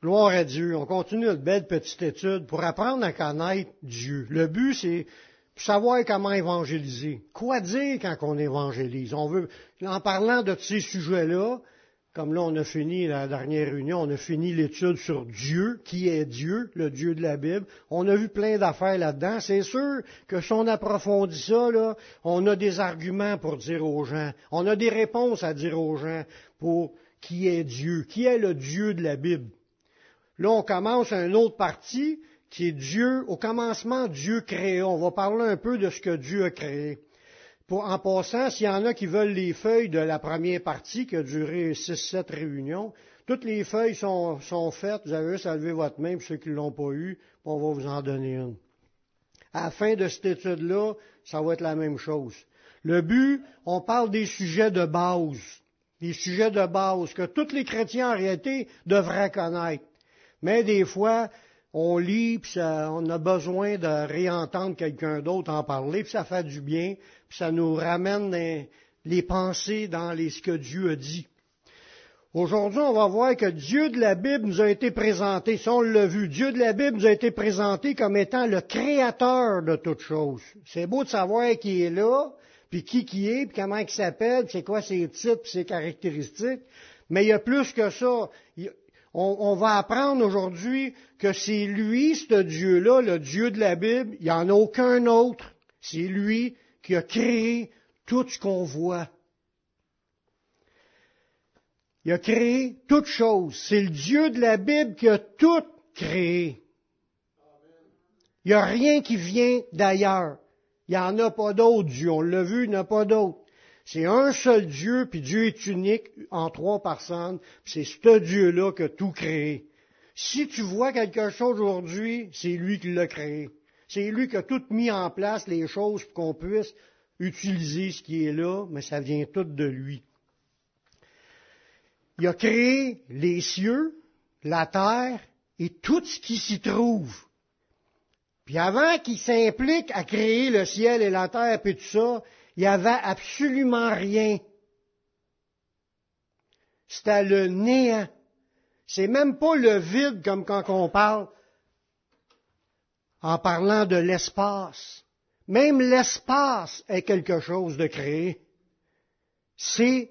Gloire à Dieu. On continue notre belle petite étude pour apprendre à connaître Dieu. Le but, c'est savoir comment évangéliser. Quoi dire quand on évangélise? On veut, en parlant de ces sujets-là, comme là on a fini la dernière réunion, on a fini l'étude sur Dieu, qui est Dieu, le Dieu de la Bible. On a vu plein d'affaires là-dedans. C'est sûr que si on approfondit ça, là, on a des arguments pour dire aux gens. On a des réponses à dire aux gens pour qui est Dieu, qui est le Dieu de la Bible? Là, on commence une autre partie qui est Dieu. Au commencement, Dieu créa. On va parler un peu de ce que Dieu a créé. Pour, en passant, s'il y en a qui veulent les feuilles de la première partie qui a duré 6-7 réunions, toutes les feuilles sont, sont, faites. Vous avez juste à lever votre main, pour ceux qui ne l'ont pas eu, on va vous en donner une. À la fin de cette étude-là, ça va être la même chose. Le but, on parle des sujets de base. Des sujets de base que tous les chrétiens en réalité devraient connaître. Mais des fois, on lit, puis on a besoin de réentendre quelqu'un d'autre en parler, puis ça fait du bien, puis ça nous ramène les, pensées dans les, ce que Dieu a dit. Aujourd'hui, on va voir que Dieu de la Bible nous a été présenté, si on l'a vu, Dieu de la Bible nous a été présenté comme étant le créateur de toutes choses. C'est beau de savoir qui est là, puis qui qui est, puis comment il s'appelle, c'est quoi ses titres, puis ses caractéristiques. Mais il y a plus que ça on, va apprendre aujourd'hui que c'est lui, ce Dieu-là, le Dieu de la Bible, il n'y en a aucun autre. C'est lui qui a créé tout ce qu'on voit. Il a créé toutes choses. C'est le Dieu de la Bible qui a tout créé. Il n'y a rien qui vient d'ailleurs. Il n'y en a pas d'autre Dieu. On l'a vu, il n'y en a pas d'autre. C'est un seul Dieu, puis Dieu est unique en trois personnes, c'est ce Dieu-là qui a tout créé. Si tu vois quelque chose aujourd'hui, c'est lui qui l'a créé. C'est lui qui a tout mis en place, les choses, pour qu'on puisse utiliser ce qui est là, mais ça vient tout de lui. Il a créé les cieux, la terre et tout ce qui s'y trouve. Puis avant qu'il s'implique à créer le ciel et la terre et tout ça, il n'y avait absolument rien. C'était le néant. C'est même pas le vide comme quand on parle en parlant de l'espace. Même l'espace est quelque chose de créé. C'est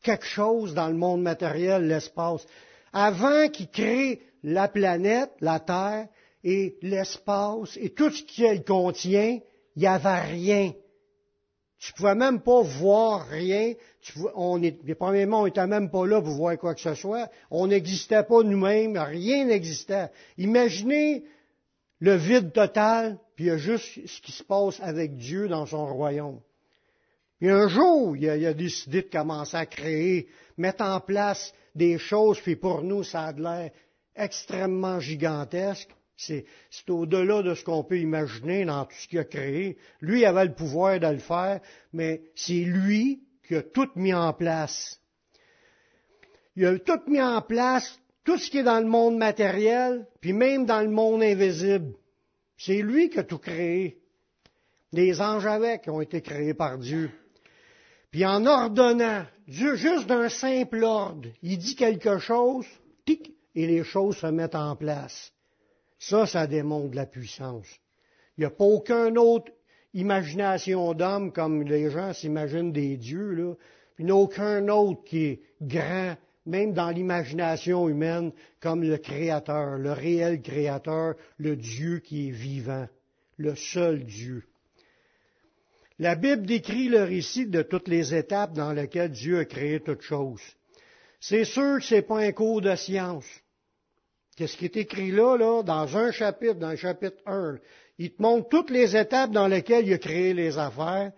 quelque chose dans le monde matériel, l'espace. Avant qu'il crée la planète, la Terre, et l'espace, et tout ce qu'elle contient, il n'y avait rien. Tu pouvais même pas voir rien. Tu on est, premièrement, on même pas là pour voir quoi que ce soit. On n'existait pas nous-mêmes. Rien n'existait. Imaginez le vide total, puis il y a juste ce qui se passe avec Dieu dans son royaume. Puis un jour, il a, a décidé de commencer à créer, mettre en place des choses, puis pour nous, ça a l'air extrêmement gigantesque. C'est au-delà de ce qu'on peut imaginer dans tout ce qu'il a créé. Lui avait le pouvoir de le faire, mais c'est lui qui a tout mis en place. Il a tout mis en place, tout ce qui est dans le monde matériel, puis même dans le monde invisible. C'est lui qui a tout créé. Les anges avec ont été créés par Dieu. Puis en ordonnant, Dieu, juste d'un simple ordre, il dit quelque chose, tic, et les choses se mettent en place. Ça, ça démontre la puissance. Il n'y a pas aucune autre imagination d'homme comme les gens s'imaginent des dieux, là. Il n'y a aucun autre qui est grand, même dans l'imagination humaine, comme le Créateur, le réel Créateur, le Dieu qui est vivant, le seul Dieu. La Bible décrit le récit de toutes les étapes dans lesquelles Dieu a créé toutes choses. C'est sûr que ce n'est pas un cours de science. Qu'est-ce qui est écrit là, là, dans un chapitre, dans le chapitre 1? Il te montre toutes les étapes dans lesquelles il a créé les affaires.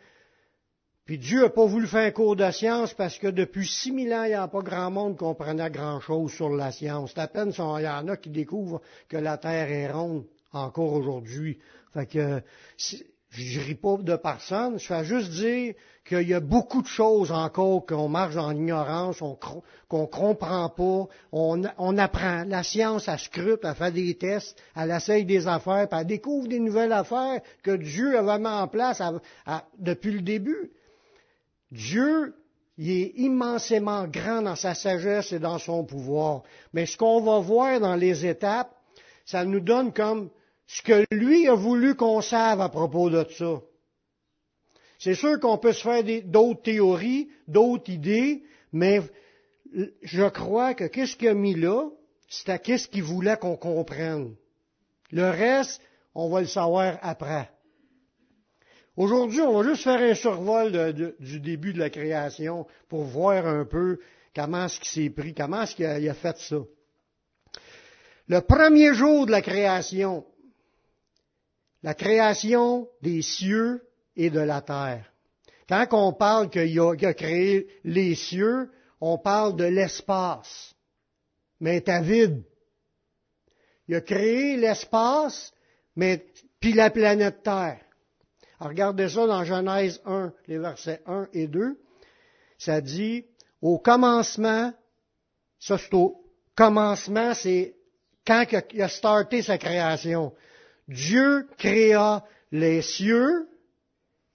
Puis Dieu n'a pas voulu faire un cours de science parce que depuis 6000 ans, il n'y a pas grand monde qui comprenait grand-chose sur la science. C'est à peine il y en a qui découvrent que la Terre est ronde encore aujourd'hui. Fait que je ris pas de personne, je fais juste dire qu'il y a beaucoup de choses encore qu'on marche en ignorance, qu'on ne comprend pas, on, apprend. La science, elle scrute, elle fait des tests, elle essaye des affaires, puis elle découvre des nouvelles affaires que Dieu avait mis en place depuis le début. Dieu, Il est immensément grand dans sa sagesse et dans son pouvoir. Mais ce qu'on va voir dans les étapes, ça nous donne comme ce que lui a voulu qu'on sache à propos de ça. C'est sûr qu'on peut se faire d'autres théories, d'autres idées, mais je crois que qu'est-ce qu'il a mis là, c'est qu'est-ce qu'il voulait qu'on comprenne. Le reste, on va le savoir après. Aujourd'hui, on va juste faire un survol du début de la création pour voir un peu comment est-ce qu'il s'est pris, comment est-ce qu'il a, fait ça. Le premier jour de la création, la création des cieux et de la terre. Quand on parle qu'il a, créé les cieux, on parle de l'espace, mais est vide. Il a créé l'espace, mais puis la planète Terre. regardez ça dans Genèse 1, les versets 1 et 2. Ça dit, au commencement, ça c'est au commencement, c'est quand il a starté sa création. Dieu créa les cieux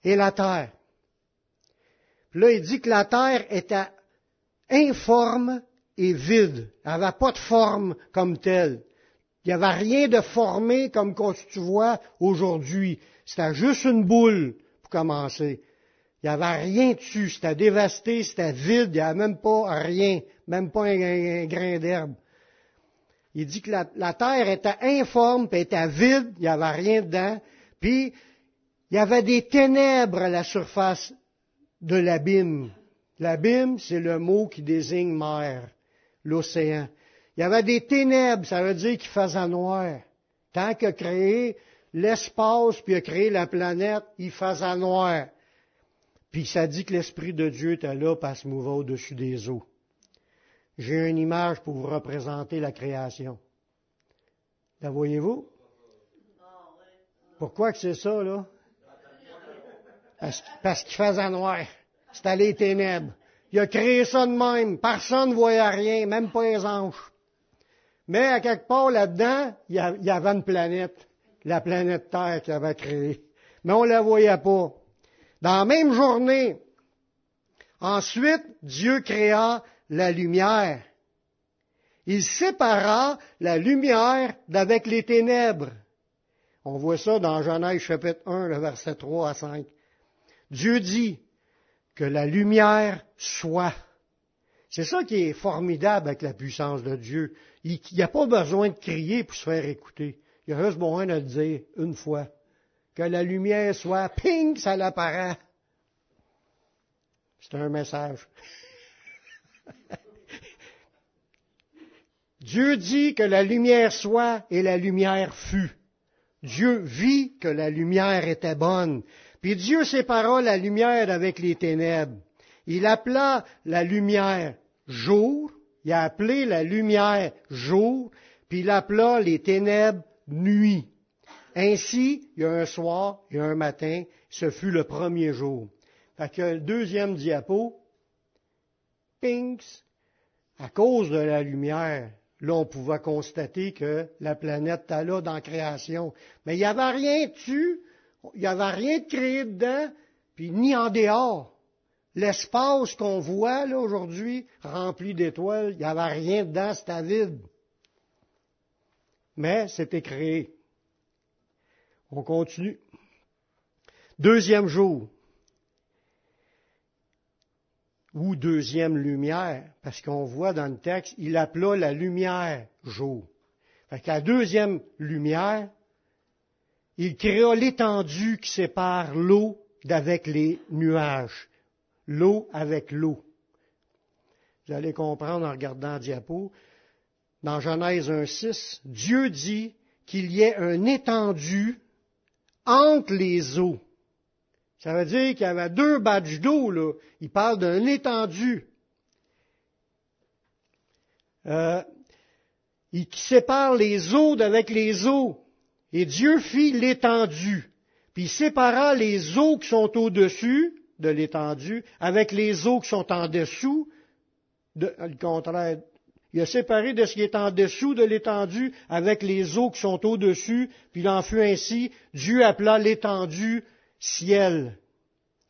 et la terre. là, il dit que la terre était informe et vide. Elle n'avait pas de forme comme telle. Il n'y avait rien de formé comme tu vois aujourd'hui. C'était juste une boule pour commencer. Il n'y avait rien dessus. C'était dévasté, c'était vide. Il n'y avait même pas rien, même pas un, grain d'herbe. Il dit que la, terre était informe, puis était vide, il n'y avait rien dedans. Puis, il y avait des ténèbres à la surface de l'abîme. L'abîme, c'est le mot qui désigne mer, l'océan. Il y avait des ténèbres, ça veut dire qu'il faisait noir. Tant qu'il a créé l'espace, puis a créé la planète, il faisait noir. Puis ça dit que l'Esprit de Dieu était là, pour se mouvoir au-dessus des eaux. J'ai une image pour vous représenter la création. La voyez-vous? Pourquoi que c'est ça, là? Parce, qu'il faisait noir. C'était les ténèbres. Il a créé ça de même. Personne ne voyait rien, même pas les anges. Mais à quelque part là-dedans, il y avait une planète, la planète Terre qu'il avait créée. Mais on ne la voyait pas. Dans la même journée, ensuite, Dieu créa la lumière. Il sépara la lumière d'avec les ténèbres. On voit ça dans Genèse chapitre 1, le verset 3 à 5. Dieu dit que la lumière soit. C'est ça qui est formidable avec la puissance de Dieu. Il n'y a pas besoin de crier pour se faire écouter. Il y a juste besoin de le dire une fois. Que la lumière soit, ping, ça l'apparaît. C'est un message. Dieu dit que la lumière soit et la lumière fut. Dieu vit que la lumière était bonne. Puis Dieu sépara la lumière avec les ténèbres. Il appela la lumière jour, il a appelé la lumière jour, puis il appela les ténèbres nuit. Ainsi, il y a un soir, il y a un matin, ce fut le premier jour. Fait que le deuxième diapo, pings, à cause de la lumière, là, on pouvait constater que la planète était là dans la création. Mais il n'y avait rien dessus, il n'y avait rien de créé dedans, puis ni en dehors. L'espace qu'on voit là aujourd'hui, rempli d'étoiles, il n'y avait rien dedans, c'était vide. Mais c'était créé. On continue. Deuxième jour ou deuxième lumière, parce qu'on voit dans le texte, il appela la lumière jour. Fait la deuxième lumière, il créa l'étendue qui sépare l'eau d'avec les nuages. L'eau avec l'eau. Vous allez comprendre en regardant le diapo. Dans Genèse 1.6, Dieu dit qu'il y ait un étendu entre les eaux ça veut dire qu'il y avait deux badges d'eau, là. Il parle d'un étendu. Euh, qui sépare les eaux d'avec les eaux. Et Dieu fit l'étendue. Puis sépara les eaux qui sont au-dessus de l'étendue avec les eaux qui sont en dessous. De, le contraire. Il a séparé de ce qui est en dessous de l'étendue avec les eaux qui sont au-dessus, puis il en fut ainsi. Dieu appela l'étendue ciel.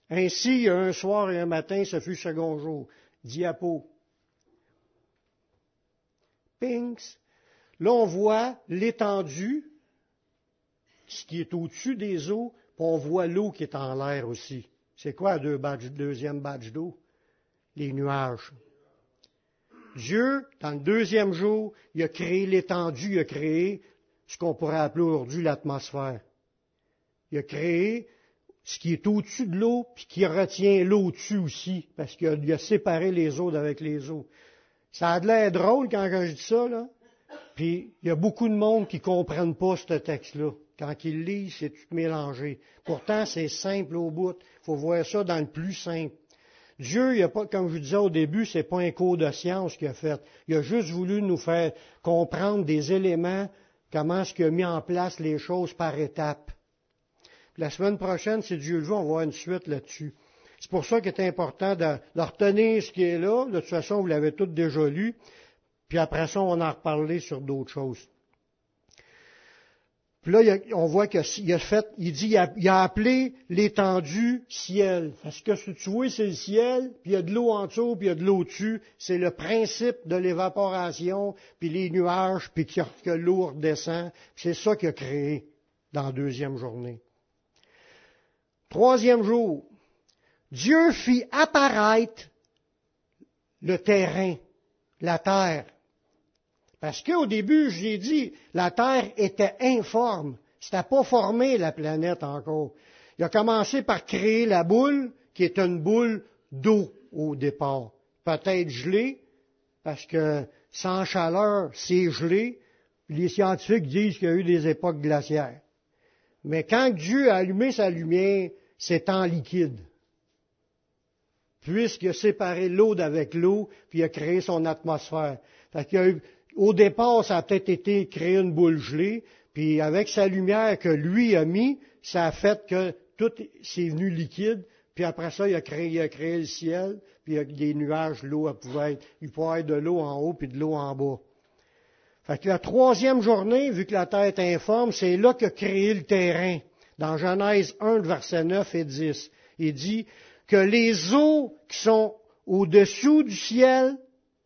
Ainsi, un soir et un matin, ce fut second jour. Diapo. Pinks. Là, on voit l'étendue, ce qui est au-dessus des eaux, puis on voit l'eau qui est en l'air aussi. C'est quoi le deuxième badge d'eau? Les nuages. Dieu, dans le deuxième jour, il a créé l'étendue, il a créé ce qu'on pourrait appeler aujourd'hui l'atmosphère. Il a créé ce qui est au-dessus de l'eau, puis qui retient l'eau au-dessus aussi, parce qu'il a, séparé les eaux avec les eaux. Ça a de l'air drôle quand je dis ça, là. Puis il y a beaucoup de monde qui ne comprennent pas ce texte-là. Quand ils lisent, c'est tout mélangé. Pourtant, c'est simple au bout. Il faut voir ça dans le plus simple. Dieu, il a pas, comme je vous disais au début, c'est pas un cours de science qu'il a fait. Il a juste voulu nous faire comprendre des éléments, comment est-ce qu'il a mis en place les choses par étapes. La semaine prochaine, si Dieu le veut, on va avoir une suite là-dessus. C'est pour ça qu'il est important de, retenir ce qui est là. De toute façon, vous l'avez tout déjà lu. Puis après ça, on va en reparler sur d'autres choses. Puis là, on voit qu'il a fait, il dit, il a, appelé l'étendue ciel. Parce que que tu vois, c'est le ciel, puis il y a de l'eau en dessous, puis il y a de l'eau dessus. C'est le principe de l'évaporation, puis les nuages, puis que l'eau redescend. C'est ça qu'il a créé dans la deuxième journée. Troisième jour, Dieu fit apparaître le terrain, la terre. Parce qu'au début, j'ai dit, la Terre était informe. C'était pas formé, la planète encore. Il a commencé par créer la boule, qui est une boule d'eau au départ. Peut-être gelée, parce que sans chaleur, c'est gelé. Les scientifiques disent qu'il y a eu des époques glaciaires. Mais quand Dieu a allumé sa lumière, c'est en liquide. Puisqu'il a séparé l'eau d'avec l'eau, puis il a créé son atmosphère. Fait qu'il y a eu, au départ, ça a peut-être été créer une boule gelée, puis avec sa lumière que lui a mis, ça a fait que tout s'est venu liquide, puis après ça, il a créé, il a créé le ciel, puis il y a des nuages, l'eau pouvait être, il pouvait être de l'eau en haut puis de l'eau en bas. Fait que la troisième journée, vu que la terre est informe, c'est là qu'a créé le terrain dans Genèse 1, verset 9 et 10. Il dit que les eaux qui sont au-dessous du ciel,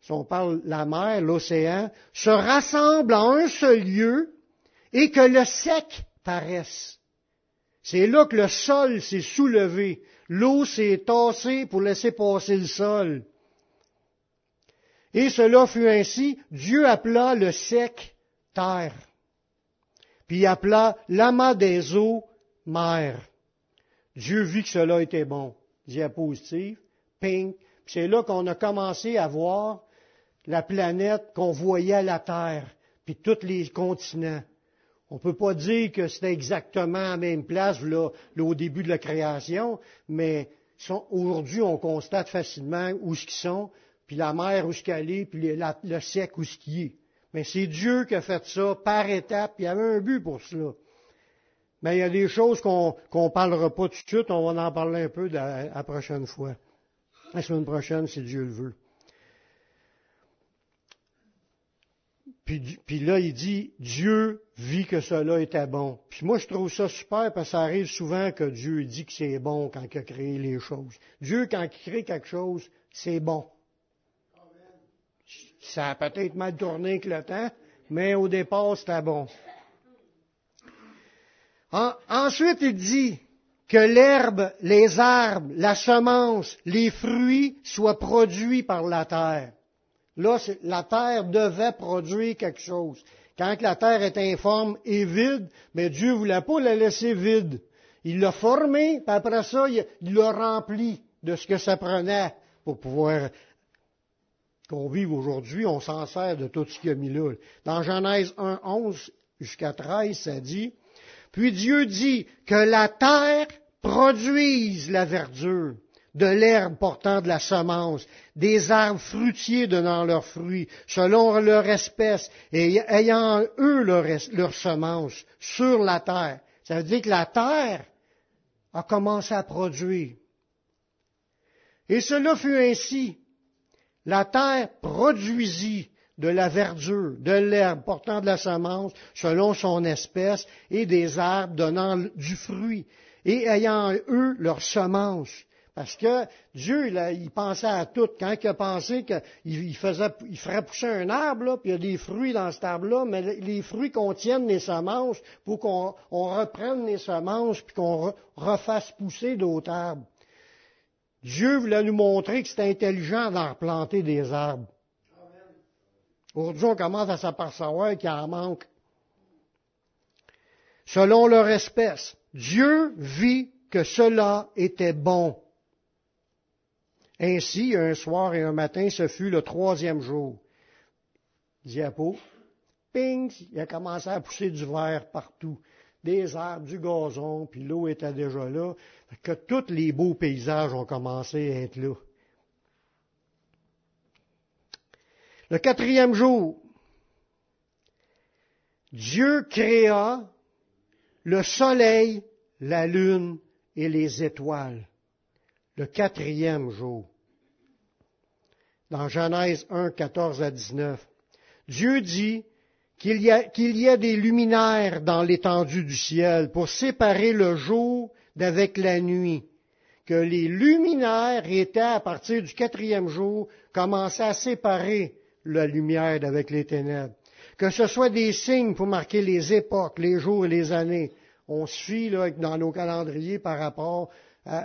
si on parle la mer, l'océan, se rassemblent en un seul lieu et que le sec paraisse. C'est là que le sol s'est soulevé. L'eau s'est tassée pour laisser passer le sol. Et cela fut ainsi, Dieu appela le sec terre. Puis il appela l'amas des eaux mère. Dieu vit que cela était bon. Diapositive, ping. C'est là qu'on a commencé à voir la planète qu'on voyait la Terre, puis tous les continents. On ne peut pas dire que c'était exactement à la même place là, au début de la création, mais aujourd'hui, on constate facilement où ce qu'ils sont, puis la mer où ce qu'elle est, puis le sec où ce qui est. Mais c'est Dieu qui a fait ça par étapes, il y avait un but pour cela. Mais il y a des choses qu'on ne parlera pas tout de suite, on va en parler un peu la, prochaine fois. La semaine prochaine, si Dieu le veut. Puis, là, il dit, Dieu vit que cela était bon. Puis moi, je trouve ça super parce que ça arrive souvent que Dieu dit que c'est bon quand il a créé les choses. Dieu, quand il crée quelque chose, c'est bon. Ça a peut-être mal tourné avec le temps, mais au départ, c'était bon ensuite, il dit que l'herbe, les arbres, la semence, les fruits soient produits par la terre. Là, la terre devait produire quelque chose. Quand la terre est informe et vide, mais Dieu voulait pas la laisser vide. Il l'a formée, puis après ça, il l'a rempli de ce que ça prenait pour pouvoir qu'on vive aujourd'hui. On s'en sert de tout ce qu'il a mis là. Dans Genèse 1, 11 jusqu'à 13, ça dit, puis Dieu dit que la terre produise la verdure, de l'herbe portant de la semence, des arbres fruitiers donnant leurs fruits, selon leur espèce, et ayant eux leur, semence sur la terre. Ça veut dire que la terre a commencé à produire. Et cela fut ainsi. La terre produisit de la verdure, de l'herbe portant de la semence selon son espèce, et des arbres donnant du fruit, et ayant eux leur semence. Parce que Dieu, il, pensait à tout. Quand il a pensé qu'il faisait, il ferait pousser un arbre, là, puis il y a des fruits dans cet arbre-là, mais les fruits contiennent les semences pour qu'on reprenne les semences, puis qu'on refasse pousser d'autres arbres. Dieu voulait nous montrer que c'était intelligent d'en replanter des arbres. Aujourd'hui, on commence à s'apercevoir qu'il en manque. Selon leur espèce, Dieu vit que cela était bon. Ainsi, un soir et un matin, ce fut le troisième jour. Diapo, ping, il a commencé à pousser du verre partout. Des arbres, du gazon, puis l'eau était déjà là. Que tous les beaux paysages ont commencé à être là. Le quatrième jour, Dieu créa le soleil, la lune et les étoiles. Le quatrième jour dans Genèse 1, 14 à 19. Dieu dit qu'il y, y a des luminaires dans l'étendue du ciel pour séparer le jour d'avec la nuit, que les luminaires étaient à partir du quatrième jour, commençaient à séparer la lumière d'avec les ténèbres. Que ce soit des signes pour marquer les époques, les jours et les années. On suit là, dans nos calendriers par rapport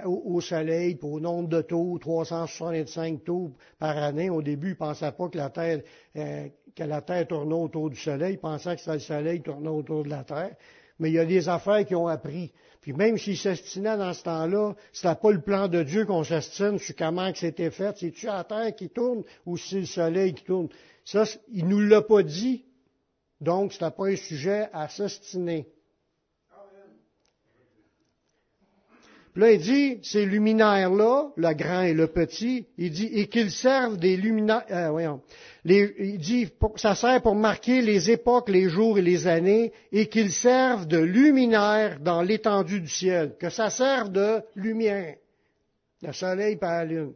au, soleil pour au nombre de tours, 365 tours par année. Au début, ils ne pensaient pas que la Terre, euh, que la Terre tournait autour du soleil, ils pensaient que c'était le soleil qui tournait autour de la Terre. Mais il y a des affaires qui ont appris. Puis même s'ils s'estinaient dans ce temps-là, c'était pas le plan de Dieu qu'on s'estime sur comment que c'était fait. C'est-tu la Terre qui tourne ou c'est le soleil qui tourne? Ça, il nous l'a pas dit. Donc, c'était pas un sujet à s'estiner. Là, il dit, ces luminaires-là, le grand et le petit, il dit, et qu'ils servent des luminaires, euh, voyons, il dit, ça sert pour marquer les époques, les jours et les années, et qu'ils servent de luminaires dans l'étendue du ciel, que ça serve de lumière, le soleil par la lune,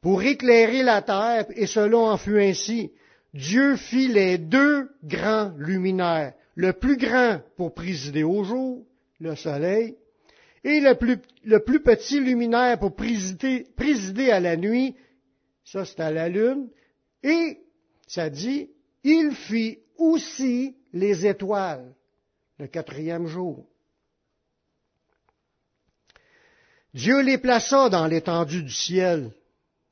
pour éclairer la terre, et cela en fut ainsi. Dieu fit les deux grands luminaires, le plus grand pour présider au jour, le soleil, et le plus, petit luminaire pour présider, à la nuit, ça c'est à la lune, et ça dit, il fit aussi les étoiles, le quatrième jour. Dieu les plaça dans l'étendue du ciel,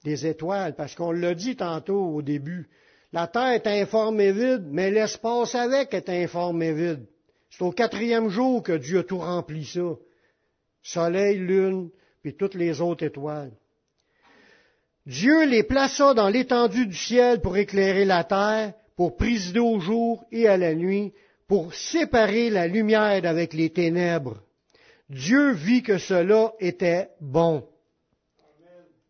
des étoiles, parce qu'on l'a dit tantôt au début. La terre est informe et vide, mais l'espace avec est informe et vide. C'est au quatrième jour que Dieu a tout rempli ça soleil, lune, puis toutes les autres étoiles. Dieu les plaça dans l'étendue du ciel pour éclairer la terre, pour présider au jour et à la nuit, pour séparer la lumière d'avec les ténèbres. Dieu vit que cela était bon.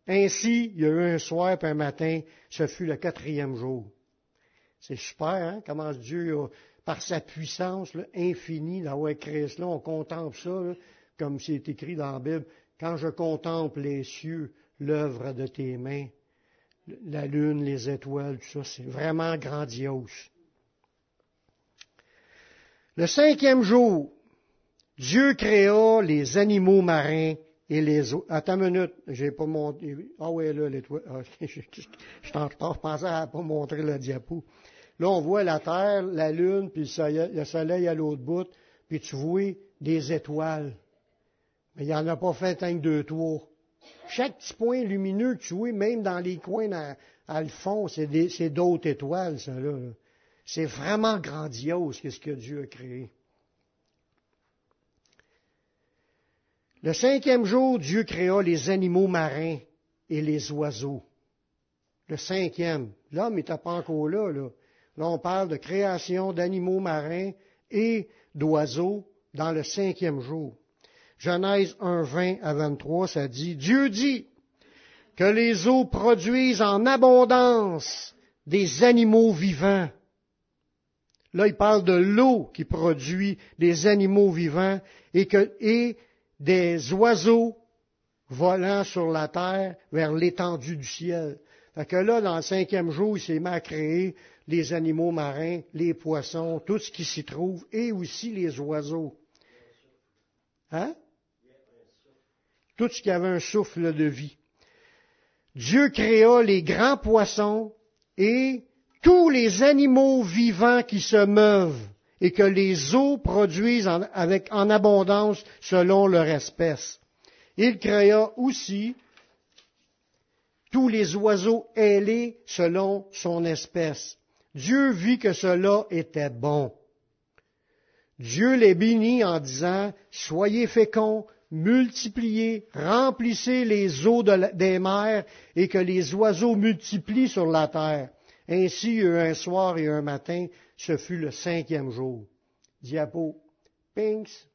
Ainsi, il y a eu un soir et un matin, ce fut le quatrième jour. C'est super, hein? Comment Dieu, par sa puissance infinie d'avoir créé cela, on contemple ça comme c'est écrit dans la Bible, quand je contemple les cieux, l'œuvre de tes mains, la lune, les étoiles, tout ça, c'est vraiment grandiose. Le cinquième jour, Dieu créa les animaux marins et les eaux. Attends une minute, j'ai pas montré. Ah ouais, là, l'étoile. Ah, je, je pensais à pas montrer le diapo. Là, on voit la terre, la lune, puis le soleil à l'autre bout, puis tu vois des étoiles. Mais il n'en a pas fait un que deux tours. Chaque petit point lumineux que tu vois, même dans les coins à, le fond, c'est d'autres étoiles, ça là. C'est vraiment grandiose ce que Dieu a créé. Le cinquième jour, Dieu créa les animaux marins et les oiseaux. Le cinquième. L'homme n'était pas encore là, là. Là, on parle de création d'animaux marins et d'oiseaux dans le cinquième jour. Genèse 1, 20 à 23, ça dit, Dieu dit que les eaux produisent en abondance des animaux vivants. Là, il parle de l'eau qui produit des animaux vivants et, que, et des oiseaux volant sur la terre vers l'étendue du ciel. Fait que là, dans le cinquième jour, il s'est mis à créer les animaux marins, les poissons, tout ce qui s'y trouve, et aussi les oiseaux. Hein? Tout ce qui avait un souffle de vie. Dieu créa les grands poissons et tous les animaux vivants qui se meuvent et que les eaux produisent en, avec, en abondance selon leur espèce. Il créa aussi tous les oiseaux ailés selon son espèce. Dieu vit que cela était bon. Dieu les bénit en disant, Soyez féconds, multipliez, remplissez les eaux des mers et que les oiseaux multiplient sur la terre. Ainsi, un soir et un matin, ce fut le cinquième jour. Diapo, pinks.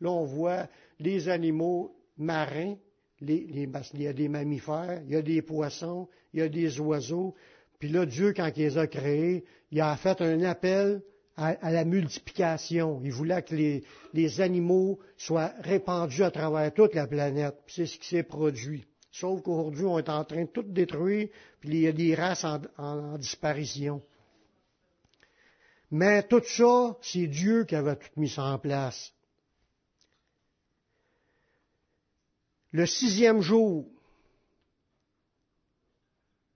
Là, on voit les animaux marins, il y a des mammifères, il y a des poissons, il y a des oiseaux. Puis là, Dieu, quand il les a créés, il a fait un appel à, la multiplication. Il voulait que les, animaux soient répandus à travers toute la planète. C'est ce qui s'est produit. Sauf qu'aujourd'hui, on est en train de tout détruire, puis il y a des races en, en disparition. Mais tout ça, c'est Dieu qui avait tout mis en place. Le sixième jour,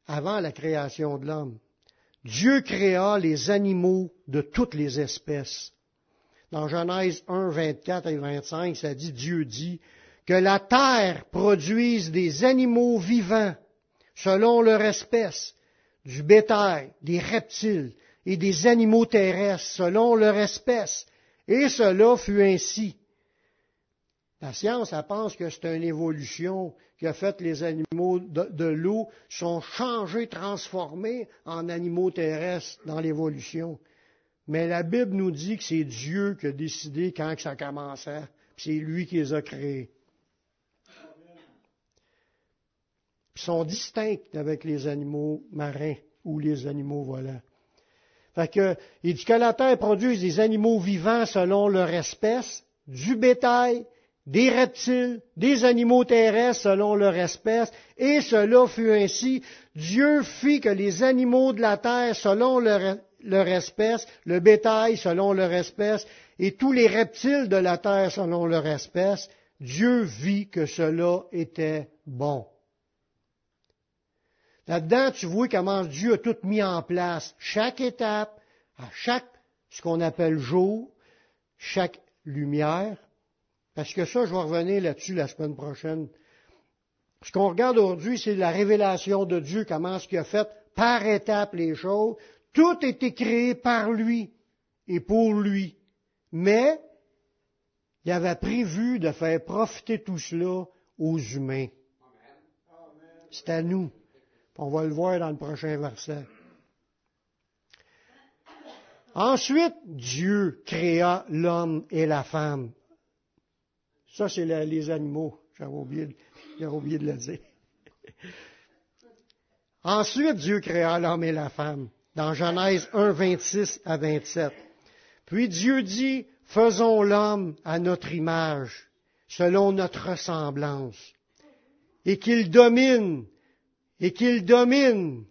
avant la création de l'homme, Dieu créa les animaux de toutes les espèces. Dans Genèse 1, 24 et 25, ça dit, Dieu dit, que la terre produise des animaux vivants selon leur espèce, du bétail, des reptiles et des animaux terrestres selon leur espèce. Et cela fut ainsi. La science, elle pense que c'est une évolution qui a fait les animaux de, l'eau sont changés, transformés en animaux terrestres dans l'évolution. Mais la Bible nous dit que c'est Dieu qui a décidé quand que ça commençait, c'est lui qui les a créés. Ils sont distincts avec les animaux marins ou les animaux volants. Que, il dit que la terre produise des animaux vivants selon leur espèce, du bétail, des reptiles, des animaux terrestres selon leur espèce, et cela fut ainsi. Dieu fit que les animaux de la terre selon leur, espèce, le bétail selon leur espèce, et tous les reptiles de la terre selon leur espèce, Dieu vit que cela était bon. Là-dedans, tu vois comment Dieu a tout mis en place, chaque étape, à chaque, ce qu'on appelle jour, chaque lumière, parce que ça, je vais revenir là-dessus la semaine prochaine. Ce qu'on regarde aujourd'hui, c'est la révélation de Dieu, comment ce qu'il a fait par étapes les choses. Tout a été créé par lui et pour lui. Mais, il avait prévu de faire profiter tout cela aux humains. C'est à nous. On va le voir dans le prochain verset. Ensuite, Dieu créa l'homme et la femme. Ça, c'est les animaux. J'avais oublié, oublié de le dire. Ensuite, Dieu créa l'homme et la femme, dans Genèse 1, 26 à 27. Puis Dieu dit, faisons l'homme à notre image, selon notre ressemblance, et qu'il domine, et qu'il domine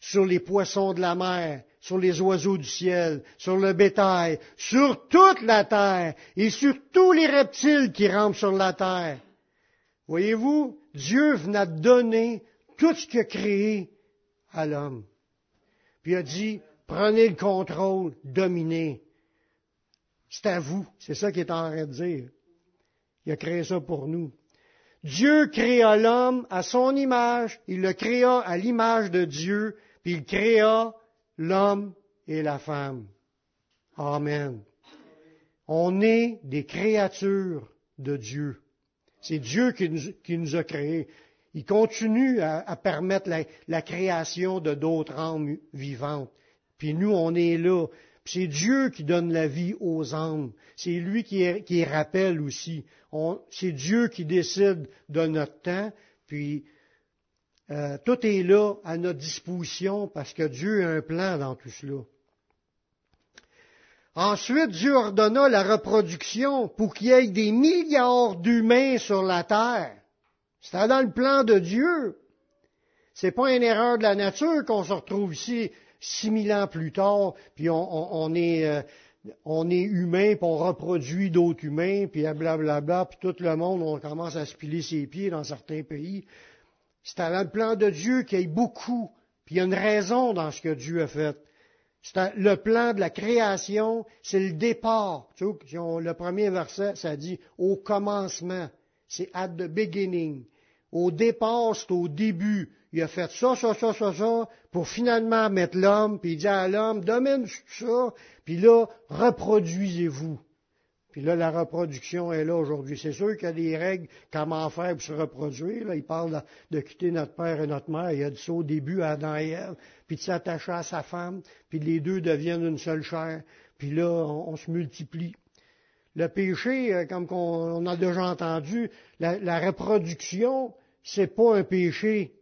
sur les poissons de la mer, sur les oiseaux du ciel, sur le bétail, sur toute la terre et sur tous les reptiles qui rampent sur la terre. Voyez-vous, Dieu venait de donner tout ce qu'il a créé à l'homme. Puis il a dit, prenez le contrôle, dominez. C'est à vous. C'est ça qu'il est en train de dire. Il a créé ça pour nous. Dieu créa l'homme à son image, il le créa à l'image de Dieu, puis il créa l'homme et la femme. Amen. On est des créatures de Dieu. C'est Dieu qui nous, a créés. Il continue à, permettre la, création de d'autres âmes vivantes. Puis nous, on est là. c'est Dieu qui donne la vie aux âmes. C'est lui qui, qui rappelle aussi. c'est Dieu qui décide de notre temps. Puis euh, tout est là à notre disposition parce que Dieu a un plan dans tout cela. Ensuite, Dieu ordonna la reproduction pour qu'il y ait des milliards d'humains sur la terre. C'était dans le plan de Dieu. C'est pas une erreur de la nature qu'on se retrouve ici six mille ans plus tard, puis on, est euh, est humain, puis on reproduit d'autres humains, puis blablabla, puis tout le monde, on commence à se piler ses pieds dans certains pays. C'est le plan de Dieu qu'il y ait beaucoup, puis il y a une raison dans ce que Dieu a fait. C'est le plan de la création, c'est le départ. Tu vois, le premier verset, ça dit au commencement. C'est at the beginning. Au départ, c'est au début. Il a fait ça, ça, ça, ça, ça, pour finalement mettre l'homme, puis il dit à l'homme, domine ça, puis là, reproduisez-vous. Puis là, la reproduction est là aujourd'hui. C'est sûr qu'il y a des règles, comment faire pour se reproduire. Là, il parle de, quitter notre père et notre mère. Il a dit ça au début à Adam et Ève, puis de s'attacher à sa femme, puis les deux deviennent une seule chair. Puis là, on, se multiplie. Le péché, euh, comme on, a déjà entendu, la, la reproduction, c'est pas un péché.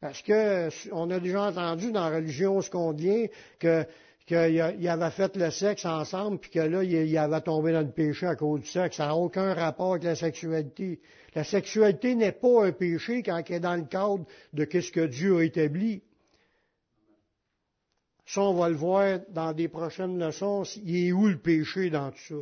Parce que on a déjà entendu dans la religion ce qu'on dit que qu'il avait fait le sexe ensemble, puis que là, il avait tombé dans le péché à cause du sexe. Ça n'a aucun rapport avec la sexualité. La sexualité n'est pas un péché quand elle est dans le cadre de ce que Dieu a établi. Ça, on va le voir dans des prochaines leçons. Il est où le péché dans tout ça?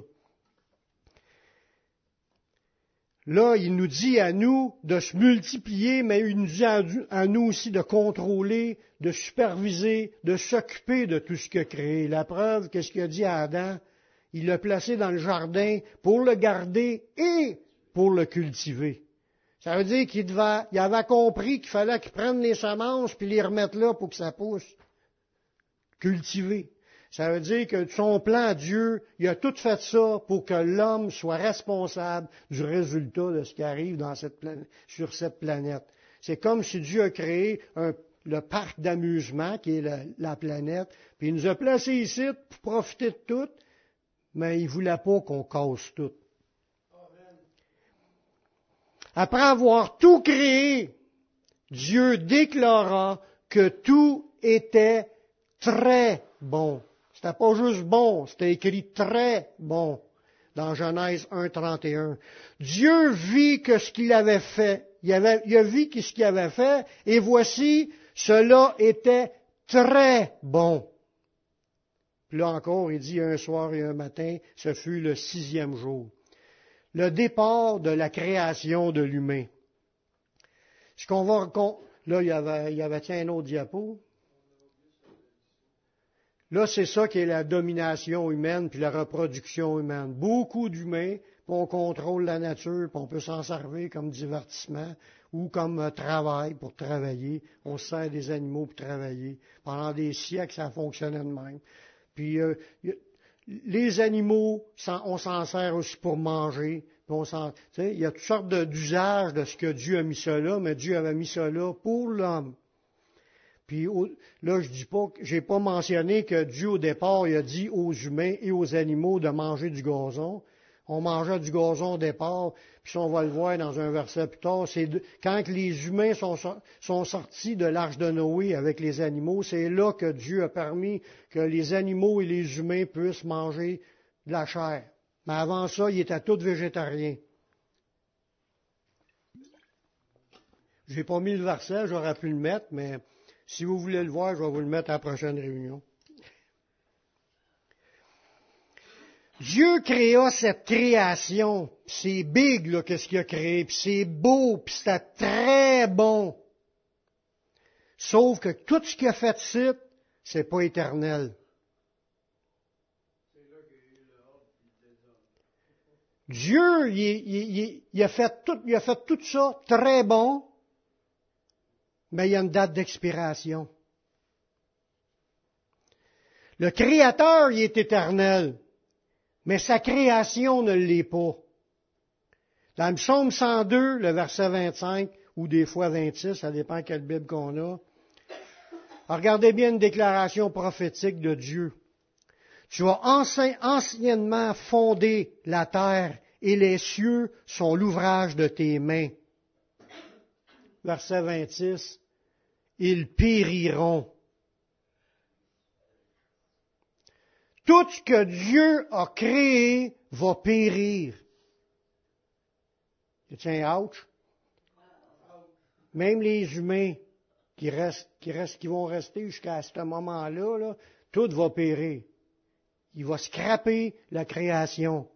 Là, il nous dit à nous de se multiplier, mais il nous dit à nous aussi de contrôler, de superviser, de s'occuper de tout ce a créé. La preuve, qu'est-ce qu'il a dit à Adam? Il l'a placé dans le jardin pour le garder et pour le cultiver. Ça veut dire qu'il il avait compris qu'il fallait qu'il prenne les semences puis les remette là pour que ça pousse. Cultiver. Ça veut dire que son plan, Dieu, il a tout fait ça pour que l'homme soit responsable du résultat de ce qui arrive sur cette planète. C'est comme si Dieu a créé le parc d'amusement qui est la, planète, puis il nous a placés ici pour profiter de tout, mais il ne voulait pas qu'on casse tout. Après avoir tout créé, Dieu déclara que tout était très bon. C'était pas juste bon, c'était écrit très bon dans Genèse 1.31. Dieu vit que ce qu'il avait fait. Il, avait, il a vu ce qu'il avait fait, et voici, cela était très bon. Puis là encore, il dit un soir et un matin, ce fut le sixième jour. Le départ de la création de l'humain. Ce qu'on va là, il y avait, il y avait tiens, un autre diapo. Là, c'est ça qui est la domination humaine puis la reproduction humaine. Beaucoup d'humains, on contrôle la nature, puis on peut s'en servir comme divertissement ou comme euh, travail pour travailler. On sert des animaux pour travailler. Pendant des siècles, ça fonctionnait de même. Puis euh, les animaux, on s'en sert aussi pour manger. il y a toutes sortes d'usages de ce que Dieu a mis là, mais Dieu avait mis là pour l'homme. Puis là, je dis pas, j'ai pas mentionné que Dieu au départ, il a dit aux humains et aux animaux de manger du gazon. On mangeait du gazon au départ, puis on va le voir dans un verset plus tard, c'est quand les humains sont, sont sortis de l'arche de Noé avec les animaux, c'est là que Dieu a permis que les animaux et les humains puissent manger de la chair. Mais avant ça, ils étaient tous végétariens. J'ai pas mis le verset, j'aurais pu le mettre, mais si vous voulez le voir, je vais vous le mettre à la prochaine réunion. Dieu créa cette création, c'est big là qu'est-ce qu'il a créé, puis c'est beau, puis c'était très bon. Sauf que tout ce qu'il a fait ici, c'est pas éternel. Dieu, il, a fait tout, il a fait tout ça très bon, mais il y a une date d'expiration. Le Créateur, il est éternel, mais sa création ne l'est pas. Dans le psaume 102, le verset 25, ou des fois 26, ça dépend quelle Bible qu'on a, regardez bien une déclaration prophétique de Dieu. Tu as anciennement fondé la terre et les cieux sont l'ouvrage de tes mains. Verset 26 ils périront. Tout ce que Dieu a créé va périr. Tiens, ouch? Même les humains qui restent, qui vont rester jusqu'à ce moment-là, là, tout va périr. Il va scraper la création.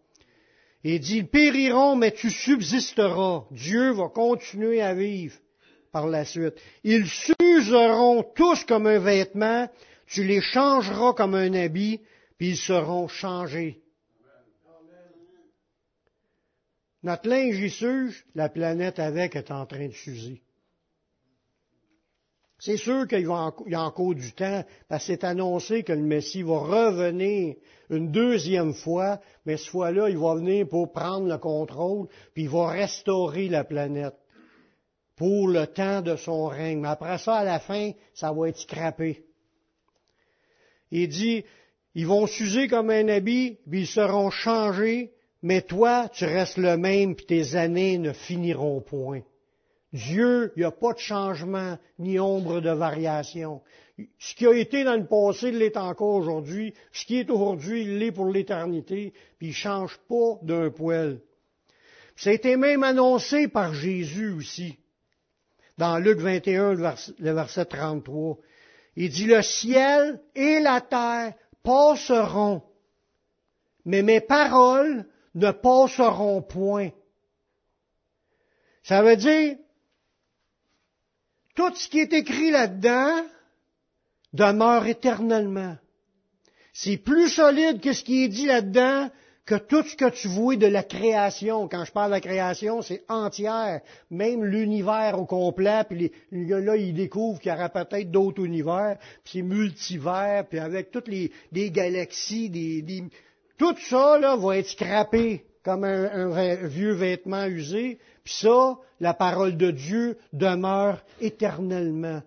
Il dit, ils périront, mais tu subsisteras. Dieu va continuer à vivre par la suite. S'useront tous comme un vêtement, tu les changeras comme un habit, puis ils seront changés. Notre linge la planète avec est en train de s'user. C'est sûr qu'il y a encore du temps, parce que c'est annoncé que le Messie va revenir une deuxième fois, mais cette fois-là, il va venir pour prendre le contrôle, puis il va restaurer la planète pour le temps de son règne. Mais après ça, à la fin, ça va être scrappé. Il dit, ils vont s'user comme un habit, puis ils seront changés, mais toi, tu restes le même, puis tes années ne finiront point. Dieu, il n'y a pas de changement ni ombre de variation. Ce qui a été dans le passé l'est encore aujourd'hui. Ce qui est aujourd'hui, il l'est pour l'éternité. Puis il ne change pas d'un poil. Ça a été même annoncé par Jésus aussi. Dans Luc 21, le verset 33. Il dit, le ciel et la terre passeront, mais mes paroles ne passeront point. Ça veut dire, tout ce qui est écrit là-dedans demeure éternellement. C'est plus solide que ce qui est dit là-dedans que tout ce que tu vois de la création. Quand je parle de la création, c'est entière. Même l'univers au complet, puis les, là, ils découvrent qu'il y aura peut-être d'autres univers, puis c'est multivers, puis avec toutes les, galaxies, des, tout ça là, va être scrappé comme un vieux vêtement usé, puis ça, la parole de Dieu demeure éternellement.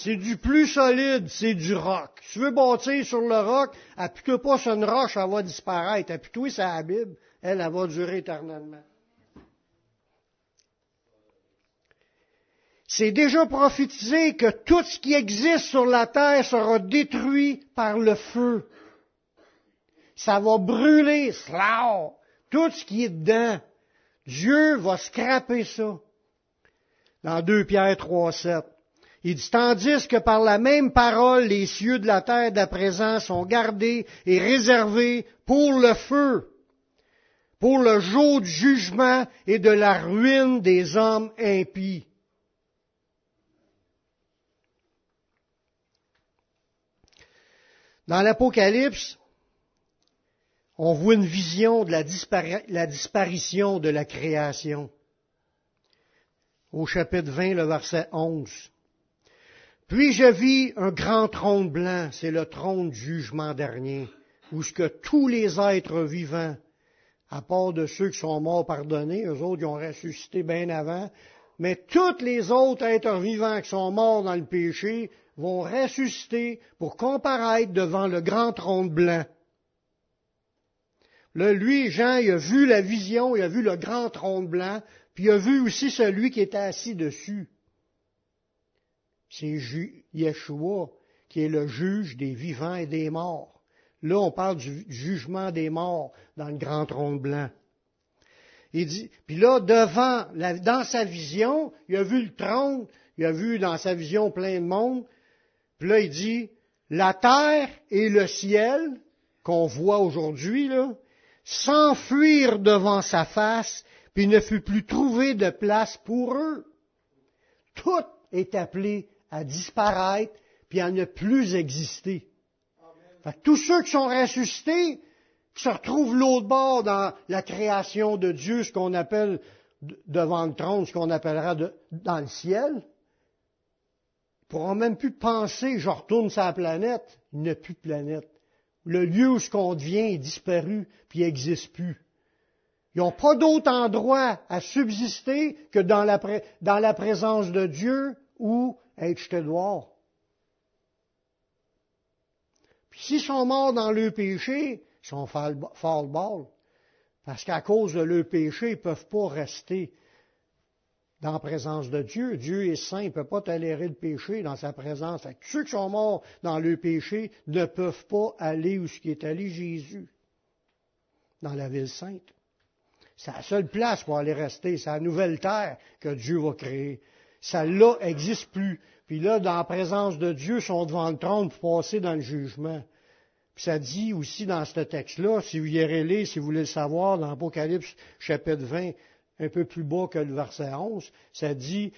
C'est du plus solide, c'est du roc. Tu veux bâtir sur le roc, appuie-toi pas sur une roche, elle va disparaître. Appuie-toi sur la Bible, elle, elle va durer éternellement. C'est déjà prophétisé que tout ce qui existe sur la terre sera détruit par le feu. Ça va brûler, slaw, tout ce qui est dedans. Dieu va scraper ça. Dans 2 Pierre 3, 7. Il dit, tandis que par la même parole, les cieux de la terre d'à présent sont gardés et réservés pour le feu, pour le jour du jugement et de la ruine des hommes impies. Dans l'Apocalypse, on voit une vision de la, disparition de la création. Au chapitre 20, le verset 11. Puis je vis un grand trône blanc, c'est le trône du jugement dernier, où ce que tous les êtres vivants, à part de ceux qui sont morts pardonnés, eux autres, ils ont ressuscité bien avant, mais tous les autres êtres vivants qui sont morts dans le péché vont ressusciter pour comparaître devant le grand trône blanc. Là, lui, Jean, il a vu la vision, il a vu le grand trône blanc, puis il a vu aussi celui qui était assis dessus. C'est Yeshua qui est le juge des vivants et des morts. Là, on parle du jugement des morts dans le grand trône blanc. Il dit, puis là, devant, dans sa vision, il a vu le trône, il a vu dans sa vision plein de monde. Puis là, il dit, la terre et le ciel qu'on voit aujourd'hui, là, s'enfuir devant sa face, puis il ne fut plus trouvé de place pour eux. Tout est appelé à disparaître, puis à ne plus exister. tous ceux qui sont ressuscités, qui se retrouvent l'autre bord dans la création de Dieu, ce qu'on appelle devant le trône, ce qu'on appellera dans le ciel, ne pourront même plus penser, je retourne sur la planète. Il n'y a plus de planète le lieu où ce qu'on devient est disparu, puis n'existe plus. Ils n'ont pas d'autre endroit à subsister que dans la, dans la présence de Dieu ou être jetés dehors. Puis s'ils sont morts dans le péché, ils sont fort ball. Parce qu'à cause de leur péché, ils ne peuvent pas rester dans la présence de Dieu. Dieu est saint, il ne peut pas tolérer le péché dans sa présence. ceux qui sont morts dans le péché ne peuvent pas aller où ce qui est allé Jésus, dans la ville sainte. C'est la seule place pour aller rester, c'est la nouvelle terre que Dieu va créer. Celle-là n'existe plus. Puis là, dans la présence de Dieu, sont devant le trône pour passer dans le jugement. Puis ça dit aussi dans ce texte-là, si vous y les, si vous voulez le savoir, dans Apocalypse chapitre 20, un peu plus bas que le verset 11, ça dit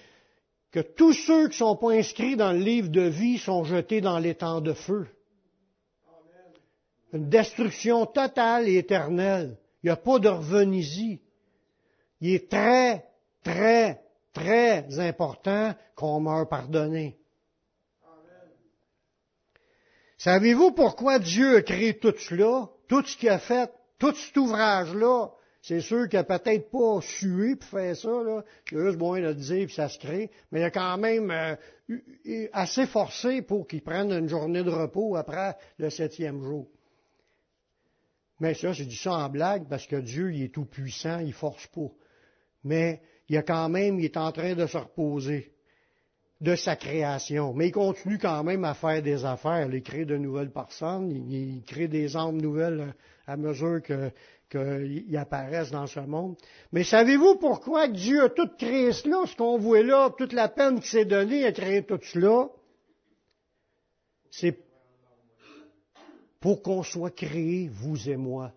que tous ceux qui ne sont pas inscrits dans le livre de vie sont jetés dans l'étang de feu. Une destruction totale et éternelle. Il n'y a pas de revenez-y. Il est très, très, très important qu'on meure pardonné. Savez-vous pourquoi Dieu a créé tout cela, tout ce qu'il a fait, tout cet ouvrage-là? C'est sûr qu'il n'a peut-être pas sué pour faire ça, là. Il a juste besoin de dire puis ça se crée. Mais il a quand même euh, assez forcé pour qu'il prenne une journée de repos après le septième jour. Mais ça, j'ai dit ça en blague parce que Dieu, il est tout puissant, il force pas. Mais il a quand même, il est en train de se reposer de sa création. Mais il continue quand même à faire des affaires. Il crée de nouvelles personnes, il, crée des âmes nouvelles à mesure qu'ils apparaissent dans ce monde. Mais savez-vous pourquoi Dieu a tout créé cela, ce qu'on voit là, toute la peine qu'il s'est donnée à créer tout cela? C'est pour qu'on soit créé, vous et moi.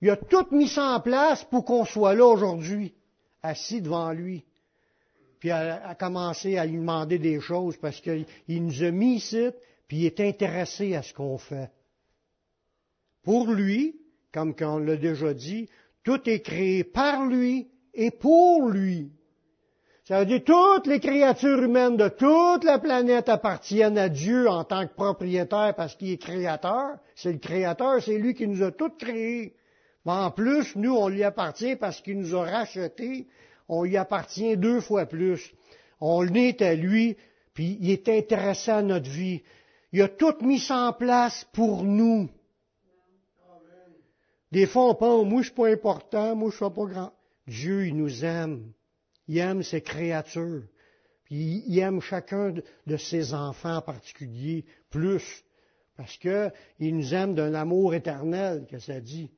Il a tout mis ça en place pour qu'on soit là aujourd'hui, assis devant lui puis a, commencé à lui demander des choses parce qu'il nous a mis ici, puis il est intéressé à ce qu'on fait. Pour lui, comme on l'a déjà dit, tout est créé par lui et pour lui. Ça veut dire toutes les créatures humaines de toute la planète appartiennent à Dieu en tant que propriétaire parce qu'il est créateur. C'est le créateur, c'est lui qui nous a toutes créés. Mais en plus, nous, on lui appartient parce qu'il nous a rachetés on y appartient deux fois plus. On est à lui, puis il est intéressé à notre vie. Il a tout mis en place pour nous. Des fois, on pense, moi, je suis pas important, moi, je suis pas grand. Dieu, il nous aime. Il aime ses créatures. Puis il aime chacun de ses enfants en particulier plus. Parce qu'il nous aime d'un amour éternel, que ça dit.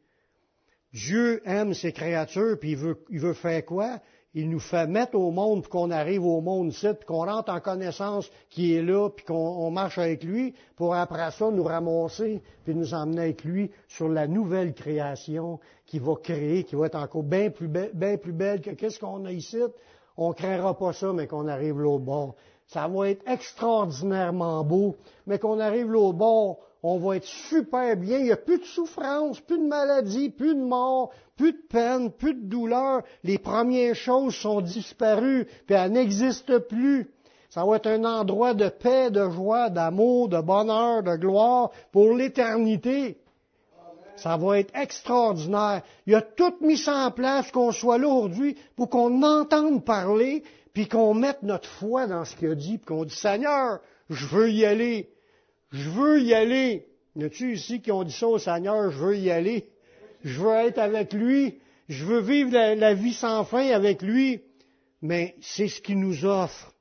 Dieu aime ses créatures, puis il veut, il veut faire quoi? il nous fait mettre au monde, puis qu'on arrive au monde ici, puis qu'on rentre en connaissance qui est là, puis qu'on marche avec lui, pour après ça nous ramasser, puis nous emmener avec lui sur la nouvelle création qui va créer, qui va être encore bien plus, belle, plus belle que qu'est-ce qu'on a ici. On ne créera pas ça, mais qu'on arrive l'autre bord. Ça va être extraordinairement beau, mais qu'on arrive l'autre bord, on va être super bien, il n'y a plus de souffrance, plus de maladie, plus de mort, plus de peine, plus de douleur. Les premières choses sont disparues, puis elles n'existent plus. Ça va être un endroit de paix, de joie, d'amour, de bonheur, de gloire pour l'éternité. Ça va être extraordinaire. Il a tout mis en place qu'on soit là aujourd'hui pour qu'on entende parler, puis qu'on mette notre foi dans ce qu'il a dit, puis qu'on dit Seigneur, je veux y aller. Je veux y aller. Y a-tu ici qui ont dit ça au Seigneur, je veux y aller? Je veux être avec lui. Je veux vivre la, vie sans fin avec lui. Mais c'est ce qu'il nous offre.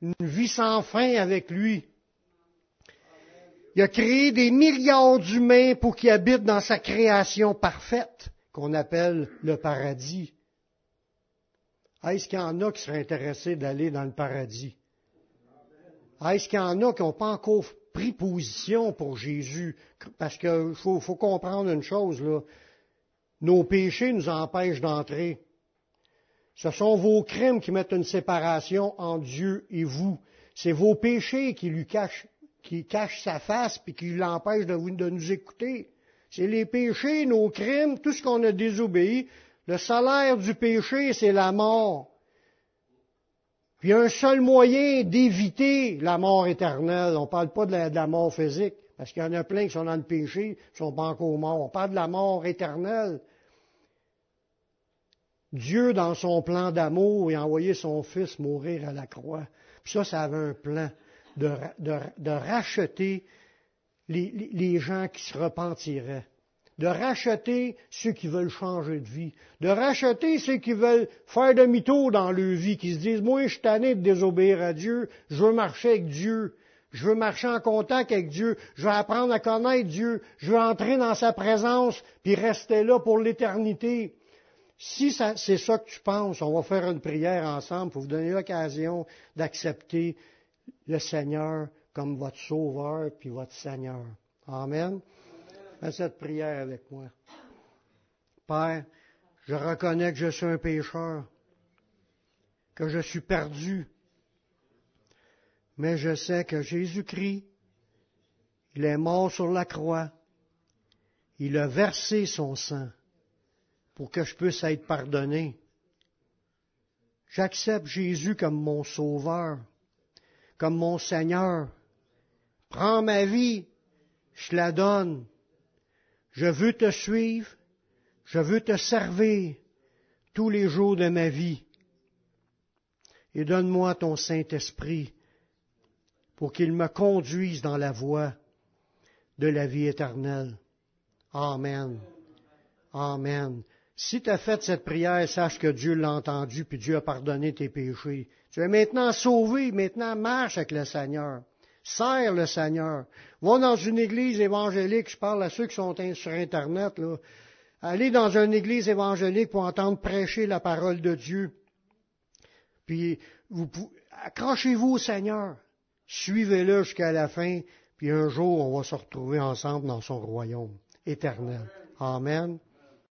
Une vie sans fin avec lui. Il a créé des milliards d'humains pour qu'ils habitent dans sa création parfaite, qu'on appelle le paradis. Est-ce qu'il y en a qui seraient intéressés d'aller dans le paradis? Est-ce qu'il y en a qui n'ont pas encore position pour Jésus? Parce qu'il faut, comprendre une chose. Nos péchés nous empêchent d'entrer. Ce sont vos crimes qui mettent une séparation entre Dieu et vous. C'est vos péchés qui cachent, sa face et qui l'empêchent de nous écouter. C'est les péchés, nos crimes, tout ce qu'on a désobéi. Le salaire du péché, c'est la mort. Puis il y a un seul moyen d'éviter la mort éternelle. On ne parle pas de la, mort physique, parce qu'il y en a plein qui sont dans le péché, qui sont pas encore morts. On parle de la mort éternelle. Dieu, dans son plan d'amour, a envoyé son Fils mourir à la croix. Puis ça, ça avait un plan de, racheter les gens qui se repentiraient de racheter ceux qui veulent changer de vie, de racheter ceux qui veulent faire demi-tour dans leur vie, qui se disent, moi, je suis tanné de désobéir à Dieu, je veux marcher avec Dieu, je veux marcher en contact avec Dieu, je veux apprendre à connaître Dieu, je veux entrer dans sa présence, puis rester là pour l'éternité. Si c'est ça que tu penses, on va faire une prière ensemble pour vous donner l'occasion d'accepter le Seigneur comme votre Sauveur puis votre Seigneur. Amen. Fais cette prière avec moi. Père, je reconnais que je suis un pécheur, que je suis perdu, mais je sais que Jésus-Christ, il est mort sur la croix, il a versé son sang pour que je puisse être pardonné. J'accepte Jésus comme mon sauveur, comme mon Seigneur. Prends ma vie, je la donne. Je veux te suivre, je veux te servir tous les jours de ma vie. Et donne-moi ton Saint-Esprit pour qu'il me conduise dans la voie de la vie éternelle. Amen. Amen. Si tu as fait cette prière, sache que Dieu l'a entendu, puis Dieu a pardonné tes péchés. Tu es maintenant sauvé, maintenant marche avec le Seigneur. Sers le Seigneur. Va dans une église évangélique, je parle à ceux qui sont sur Internet, là. Allez dans une église évangélique pour entendre prêcher la parole de Dieu. Puis, vous, accrochez-vous au Seigneur. Suivez-le jusqu'à la fin, puis un jour, on va se retrouver ensemble dans son royaume éternel. Amen.